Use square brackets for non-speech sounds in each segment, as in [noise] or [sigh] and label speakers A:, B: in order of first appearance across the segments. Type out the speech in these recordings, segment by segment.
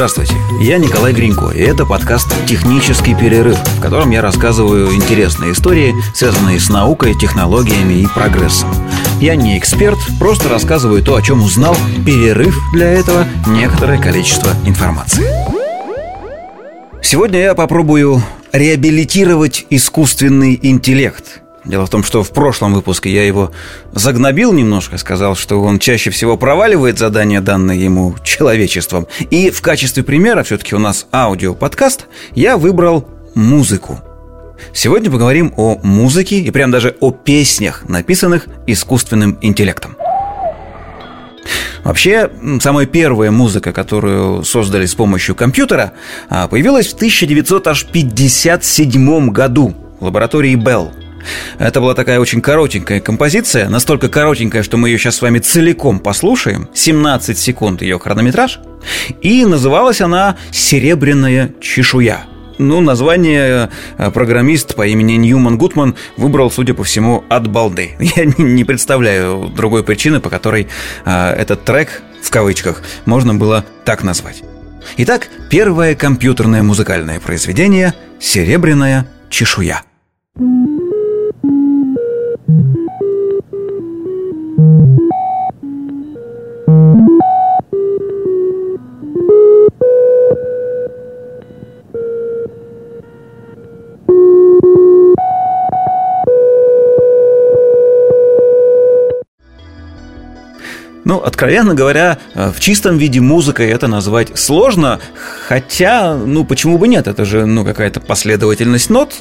A: Здравствуйте, я Николай Гринько, и это подкаст «Технический перерыв», в котором я рассказываю интересные истории, связанные с наукой, технологиями и прогрессом. Я не эксперт, просто рассказываю то, о чем узнал, перерыв для этого некоторое количество информации. Сегодня я попробую реабилитировать искусственный интеллект – Дело в том, что в прошлом выпуске я его загнобил немножко, сказал, что он чаще всего проваливает задания, данные ему человечеством. И в качестве примера, все-таки у нас аудиоподкаст, я выбрал музыку. Сегодня поговорим о музыке и прям даже о песнях, написанных искусственным интеллектом. Вообще, самая первая музыка, которую создали с помощью компьютера, а, появилась в 1957 году в лаборатории Bell – это была такая очень коротенькая композиция, настолько коротенькая, что мы ее сейчас с вами целиком послушаем. 17 секунд ее хронометраж. И называлась она «Серебряная чешуя». Ну, название э, программист по имени Ньюман Гутман выбрал, судя по всему, от балды. [laughs] Я не представляю другой причины, по которой э, этот трек, в кавычках, можно было так назвать. Итак, первое компьютерное музыкальное произведение «Серебряная чешуя». Ну, откровенно говоря, э, в чистом виде музыкой это назвать сложно, хотя, ну, почему бы нет, это же, ну, какая-то последовательность нот,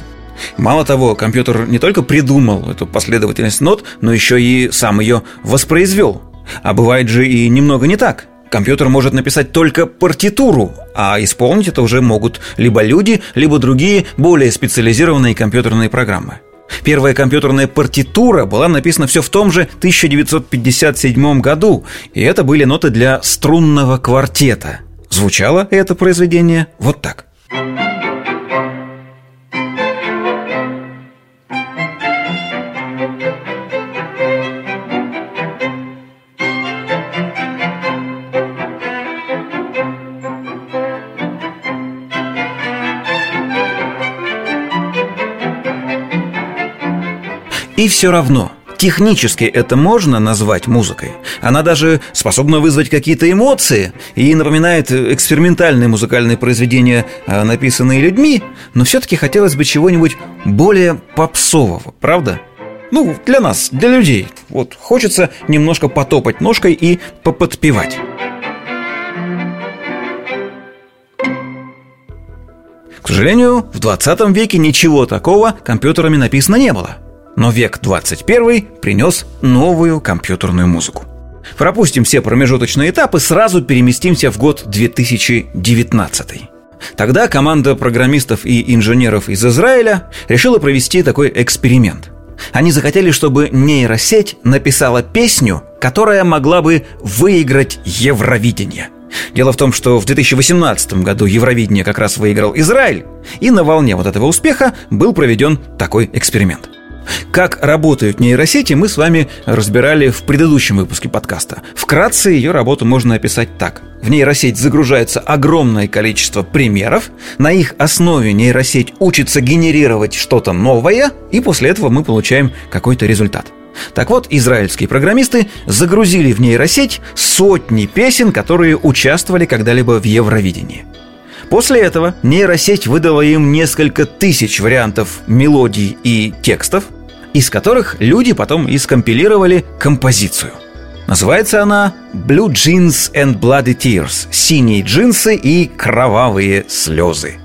A: Мало того, компьютер не только придумал эту последовательность нот, но еще и сам ее воспроизвел. А бывает же и немного не так. Компьютер может написать только партитуру, а исполнить это уже могут либо люди, либо другие более специализированные компьютерные программы. Первая компьютерная партитура была написана все в том же 1957 году, и это были ноты для струнного квартета. Звучало это произведение вот так. И все равно, Технически это можно назвать музыкой. Она даже способна вызвать какие-то эмоции и напоминает экспериментальные музыкальные произведения, а, написанные людьми, но все-таки хотелось бы чего-нибудь более попсового, правда? Ну, для нас, для людей. Вот хочется немножко потопать ножкой и поподпевать. К сожалению, в 20 веке ничего такого компьютерами написано не было – но век 21 принес новую компьютерную музыку. Пропустим все промежуточные этапы, сразу переместимся в год 2019. Тогда команда программистов и инженеров из Израиля решила провести такой эксперимент. Они захотели, чтобы нейросеть написала песню, которая могла бы выиграть Евровидение. Дело в том, что в 2018 году Евровидение как раз выиграл Израиль, и на волне вот этого успеха был проведен такой эксперимент – как работают нейросети, мы с вами разбирали в предыдущем выпуске подкаста. Вкратце ее работу можно описать так. В нейросеть загружается огромное количество примеров, на их основе нейросеть учится генерировать что-то новое, и после этого мы получаем какой-то результат. Так вот, израильские программисты загрузили в нейросеть сотни песен, которые участвовали когда-либо в Евровидении. После этого нейросеть выдала им несколько тысяч вариантов мелодий и текстов, из которых люди потом и скомпилировали композицию. Называется она «Blue Jeans and Bloody Tears» – «Синие джинсы и кровавые слезы».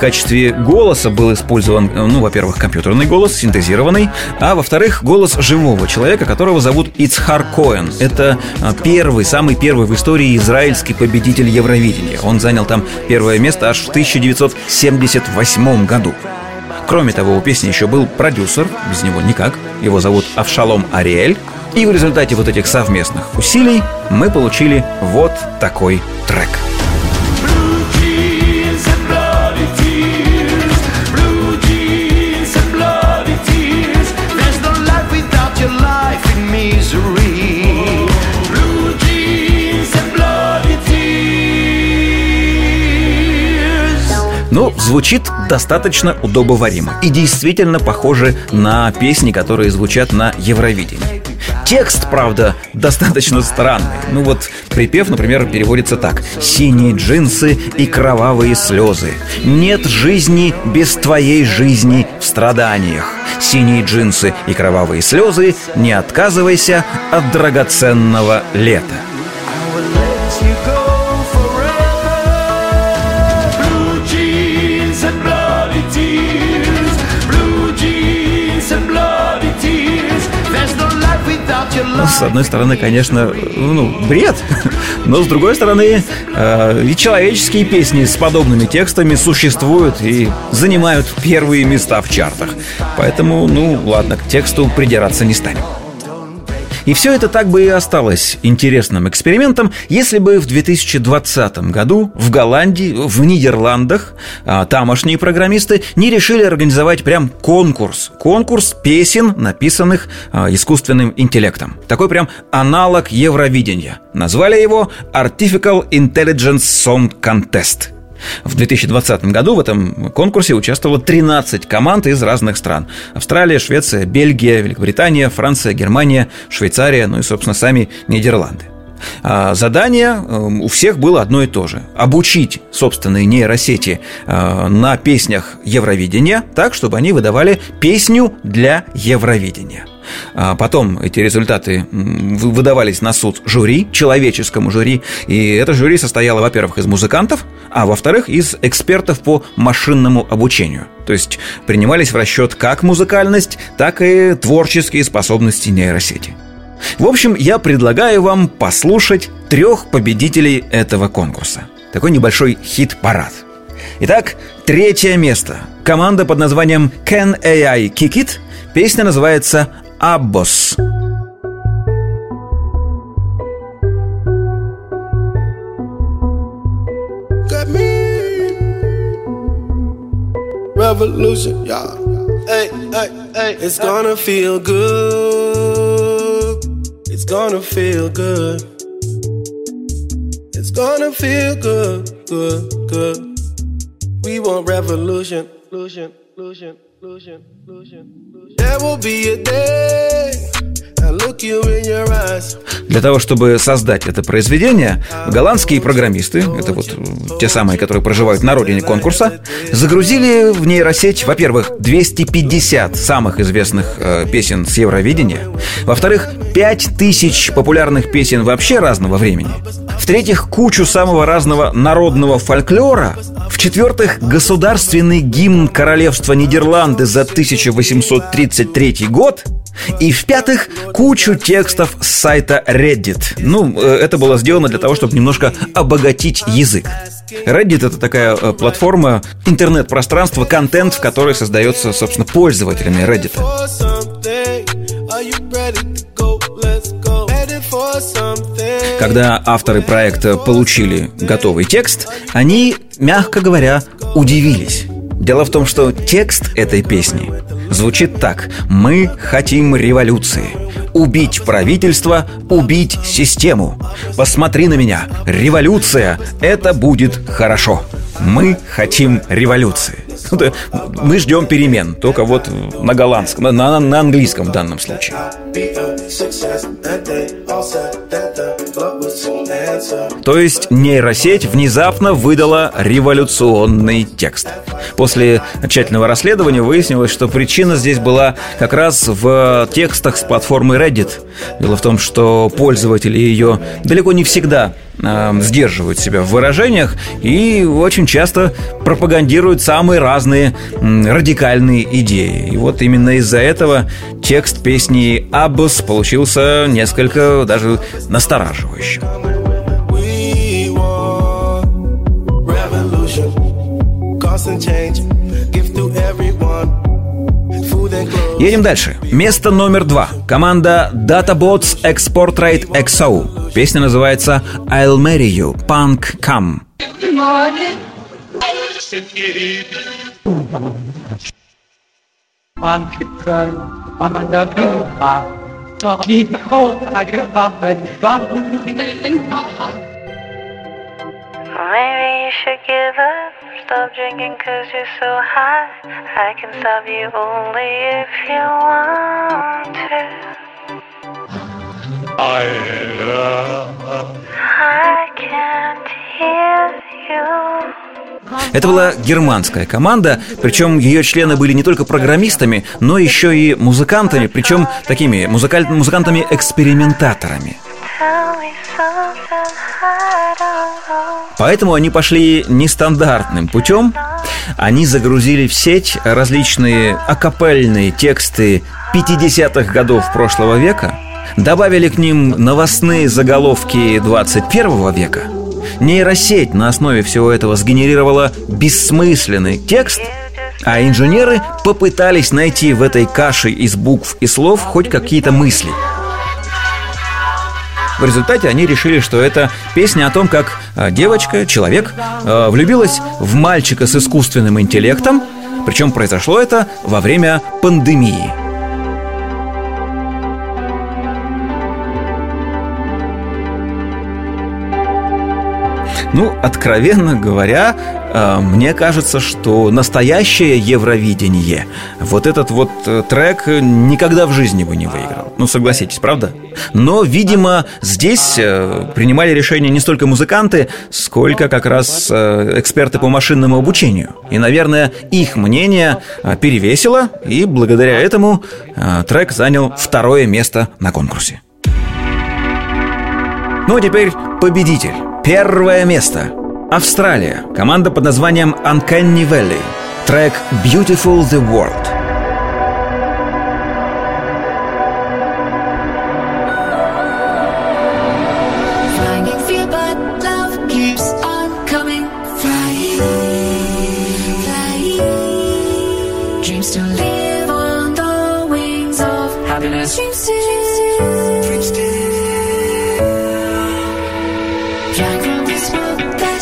A: Качестве голоса был использован, ну, во-первых, компьютерный голос, синтезированный, а во-вторых, голос живого человека, которого зовут Ицхар Коэн. Это а, первый, самый первый в истории израильский победитель Евровидения. Он занял там первое место аж в 1978 году. Кроме того, у песни еще был продюсер, без него никак. Его зовут Авшалом Ариэль. И в результате вот этих совместных усилий мы получили вот такой трек. Ну, звучит достаточно удобоваримо и действительно похоже на песни, которые звучат на Евровидении. Текст, правда, достаточно странный. Ну вот припев, например, переводится так. «Синие джинсы и кровавые слезы. Нет жизни без твоей жизни в страданиях. Синие джинсы и кровавые слезы. Не отказывайся от драгоценного лета». С одной стороны, конечно, ну, бред, [laughs] но с другой стороны, э, и человеческие песни с подобными текстами существуют и занимают первые места в чартах. Поэтому, ну, ладно, к тексту придираться не станем. И все это так бы и осталось интересным экспериментом, если бы в 2020 году в Голландии, в Нидерландах а, тамошние программисты не решили организовать прям конкурс. Конкурс песен, написанных а, искусственным интеллектом. Такой прям аналог Евровидения. Назвали его Artificial Intelligence Song Contest – в 2020 году в этом конкурсе участвовало 13 команд из разных стран. Австралия, Швеция, Бельгия, Великобритания, Франция, Германия, Швейцария, ну и, собственно, сами Нидерланды. А задание эм, у всех было одно и то же. Обучить собственные нейросети э, на песнях Евровидения так, чтобы они выдавали песню для Евровидения. А потом эти результаты выдавались на суд жюри, человеческому жюри. И это жюри состояло, во-первых, из музыкантов, а во-вторых, из экспертов по машинному обучению. То есть принимались в расчет как музыкальность, так и творческие способности нейросети. В общем, я предлагаю вам послушать трех победителей этого конкурса. Такой небольшой хит-парад. Итак, третье место. Команда под названием Can AI Kick It. Песня называется Abbos. Revolution, yeah. Hey, hey, hey. It's gonna feel good. It's gonna feel good. It's gonna feel good, good, good. We want revolution, revolution, revolution, illusion, illusion, illusion. There will be a day Для того, чтобы создать это произведение, голландские программисты, это вот те самые, которые проживают на родине конкурса, загрузили в нейросеть, во-первых, 250 самых известных э, песен с Евровидения, во-вторых, 5000 популярных песен вообще разного времени, в-третьих, кучу самого разного народного фольклора, в-четвертых, государственный гимн Королевства Нидерланды за 1833 год, и в-пятых, кучу текстов с сайта Reddit. Ну, э, это было сделано для того, чтобы немножко обогатить язык. Reddit — это такая э, платформа, интернет-пространство, контент, в который создается, собственно, пользователями Reddit. Когда авторы проекта получили готовый текст, они, мягко говоря, удивились. Дело в том, что текст этой песни звучит так «Мы хотим революции». Убить правительство, убить систему. Посмотри на меня. Революция – это будет хорошо. Мы хотим революции. Мы ждем перемен, только вот на голландском, на, на, на английском в данном случае. То есть нейросеть внезапно выдала революционный текст. После тщательного расследования выяснилось, что причина здесь была как раз в текстах с платформы Reddit. Дело в том, что пользователи ее далеко не всегда э, сдерживают себя в выражениях и очень часто пропагандируют самые разные э, радикальные идеи. И вот именно из-за этого текст песни «Аббас» получился несколько даже настораживающим. Едем дальше. Место номер два. Команда Databots Export Rate XO. Песня называется I'll Marry You, Punk Come.
B: Maybe you should give up. Stop drinking cause you're so high. I can stop you only if you want to. I can't hear you.
A: Это была германская команда, причем ее члены были не только программистами, но еще и музыкантами, причем такими музыкаль... музыкантами-экспериментаторами. Поэтому они пошли нестандартным путем. Они загрузили в сеть различные акапельные тексты 50-х годов прошлого века, добавили к ним новостные заголовки 21 века. Нейросеть на основе всего этого сгенерировала бессмысленный текст, а инженеры попытались найти в этой каше из букв и слов хоть какие-то мысли – в результате они решили, что это песня о том, как э, девочка, человек, э, влюбилась в мальчика с искусственным интеллектом, причем произошло это во время пандемии. Ну, откровенно говоря, э, мне кажется, что настоящее Евровидение вот этот вот э, трек никогда в жизни бы не выиграл. Ну, согласитесь, правда? Но, видимо, здесь э, принимали решение не столько музыканты, сколько как раз эксперты по машинному обучению. И, наверное, их мнение перевесило, и благодаря этому трек занял второе место на конкурсе. Ну а теперь победитель. Первое место. Австралия. Команда под названием Uncanny Valley. Трек Beautiful the World.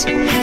C: eyes.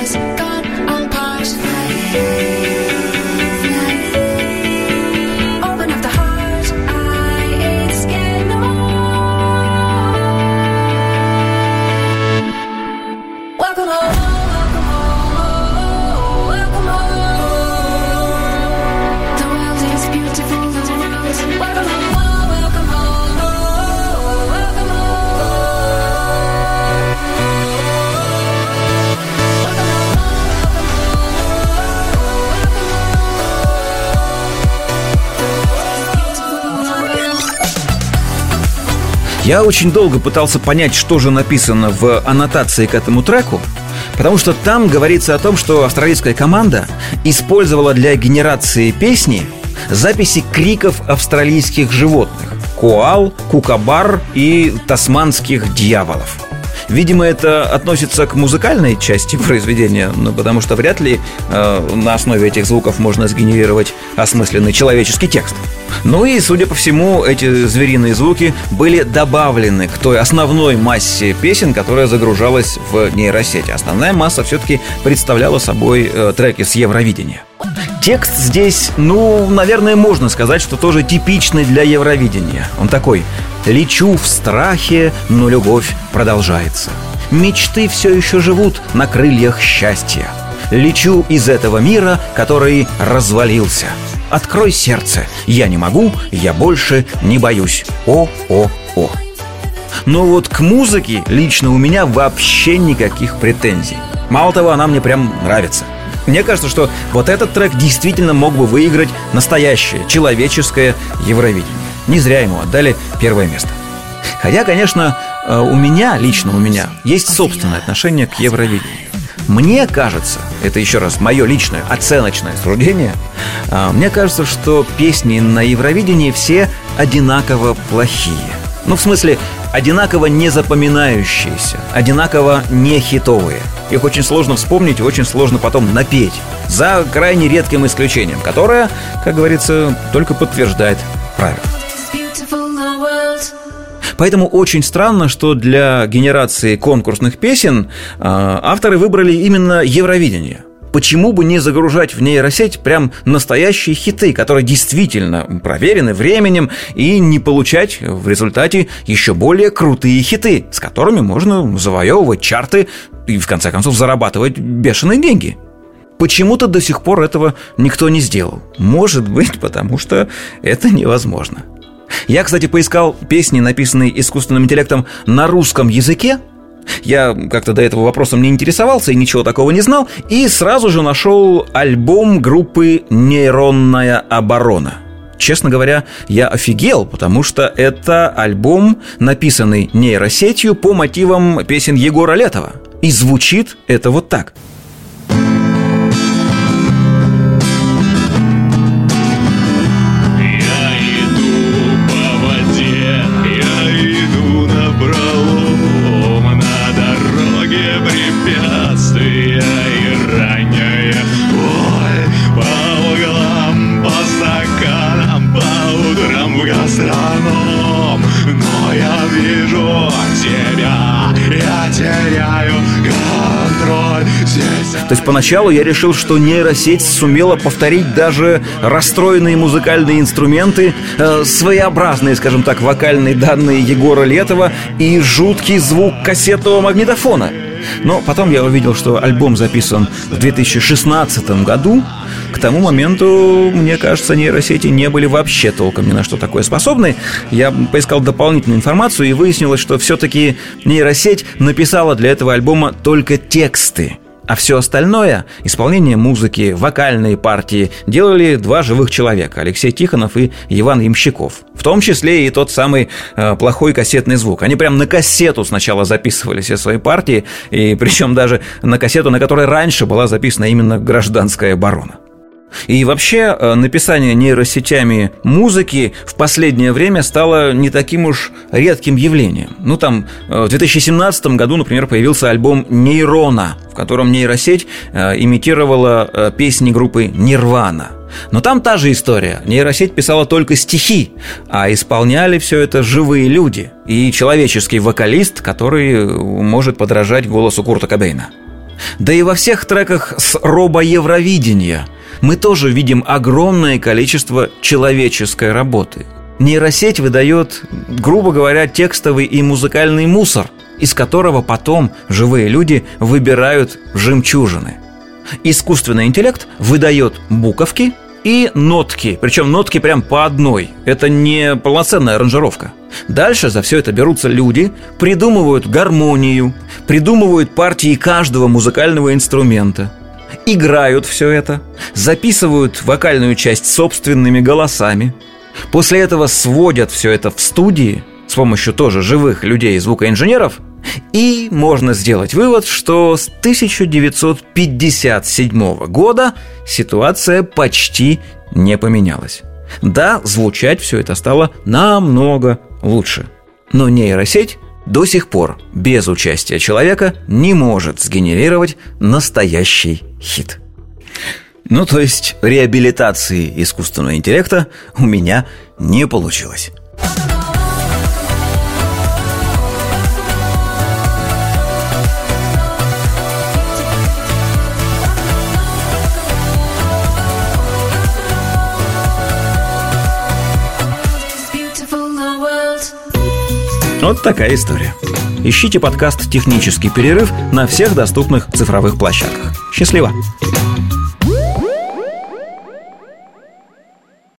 A: Я очень долго пытался понять, что же написано в аннотации к этому треку, потому что там говорится о том, что австралийская команда использовала для генерации песни записи криков австралийских животных – коал, кукабар и тасманских дьяволов. Видимо, это относится к музыкальной части произведения, ну, потому что вряд ли э, на основе этих звуков можно сгенерировать осмысленный человеческий текст. Ну и, судя по всему, эти звериные звуки были добавлены к той основной массе песен, которая загружалась в нейросети. Основная масса все-таки представляла собой э, треки с Евровидения. Текст здесь, ну, наверное, можно сказать, что тоже типичный для Евровидения. Он такой «Лечу в страхе, но любовь продолжается. Мечты все еще живут на крыльях счастья. Лечу из этого мира, который развалился. Открой сердце. Я не могу, я больше не боюсь. О-о-о. Но вот к музыке лично у меня вообще никаких претензий. Мало того, она мне прям нравится. Мне кажется, что вот этот трек действительно мог бы выиграть настоящее, человеческое Евровидение. Не зря ему отдали первое место. Хотя, конечно, э, у меня, лично у меня, есть собственное отношение к Евровидению. Мне кажется, это еще раз мое личное оценочное суждение, э, мне кажется, что песни на Евровидении все одинаково плохие. Ну, в смысле, одинаково не запоминающиеся, одинаково не хитовые. Их очень сложно вспомнить и очень сложно потом напеть. За крайне редким исключением, которое, как говорится, только подтверждает правил.
C: It's beautiful the world.
A: Поэтому очень странно, что для генерации конкурсных песен э, авторы выбрали именно Евровидение. Почему бы не загружать в нейросеть прям настоящие хиты, которые действительно проверены временем, и не получать в результате еще более крутые хиты, с которыми можно завоевывать чарты и, в конце концов, зарабатывать бешеные деньги? Почему-то до сих пор этого никто не сделал. Может быть, потому что это невозможно. Я, кстати, поискал песни, написанные искусственным интеллектом на русском языке. Я как-то до этого вопросом не интересовался и ничего такого не знал, и сразу же нашел альбом группы «Нейронная оборона». Честно говоря, я офигел, потому что это альбом, написанный нейросетью по мотивам песен Егора Летова. И звучит это вот так –
D: тебя, я теряю контроль здесь.
A: То есть поначалу я решил, что нейросеть сумела повторить даже расстроенные музыкальные инструменты, э, своеобразные, скажем так, вокальные данные Егора Летова и жуткий звук кассетного магнитофона. Но потом я увидел, что альбом записан в 2016 году. К тому моменту, мне кажется, нейросети не были вообще толком ни на что такое способны. Я поискал дополнительную информацию и выяснилось, что все-таки нейросеть написала для этого альбома только тексты. А все остальное, исполнение музыки, вокальные партии, делали два живых человека, Алексей Тихонов и Иван Ямщиков. В том числе и тот самый э, плохой кассетный звук. Они прям на кассету сначала записывали все свои партии, и причем даже на кассету, на которой раньше была записана именно гражданская оборона. И вообще э, написание нейросетями музыки в последнее время стало не таким уж редким явлением. Ну там э, в 2017 году, например, появился альбом «Нейрона», в котором нейросеть э, имитировала песни группы «Нирвана». Но там та же история. Нейросеть писала только стихи, а исполняли все это живые люди и человеческий вокалист, который может подражать голосу Курта Кобейна. Да и во всех треках с робо-евровидения мы тоже видим огромное количество человеческой работы. Нейросеть выдает, грубо говоря, текстовый и музыкальный мусор, из которого потом живые люди выбирают жемчужины. Искусственный интеллект выдает буковки и нотки, причем нотки прям по одной. Это не полноценная аранжировка. Дальше за все это берутся люди, придумывают гармонию, придумывают партии каждого музыкального инструмента, играют все это, записывают вокальную часть собственными голосами, после этого сводят все это в студии с помощью тоже живых людей, звукоинженеров, и можно сделать вывод, что с 1957 года ситуация почти не поменялась. Да, звучать все это стало намного лучше. Но нейросеть до сих пор без участия человека не может сгенерировать настоящий хит. Ну, то есть реабилитации искусственного интеллекта у меня не получилось. Вот такая история. Ищите подкаст «Технический перерыв» на всех доступных цифровых площадках. Счастливо!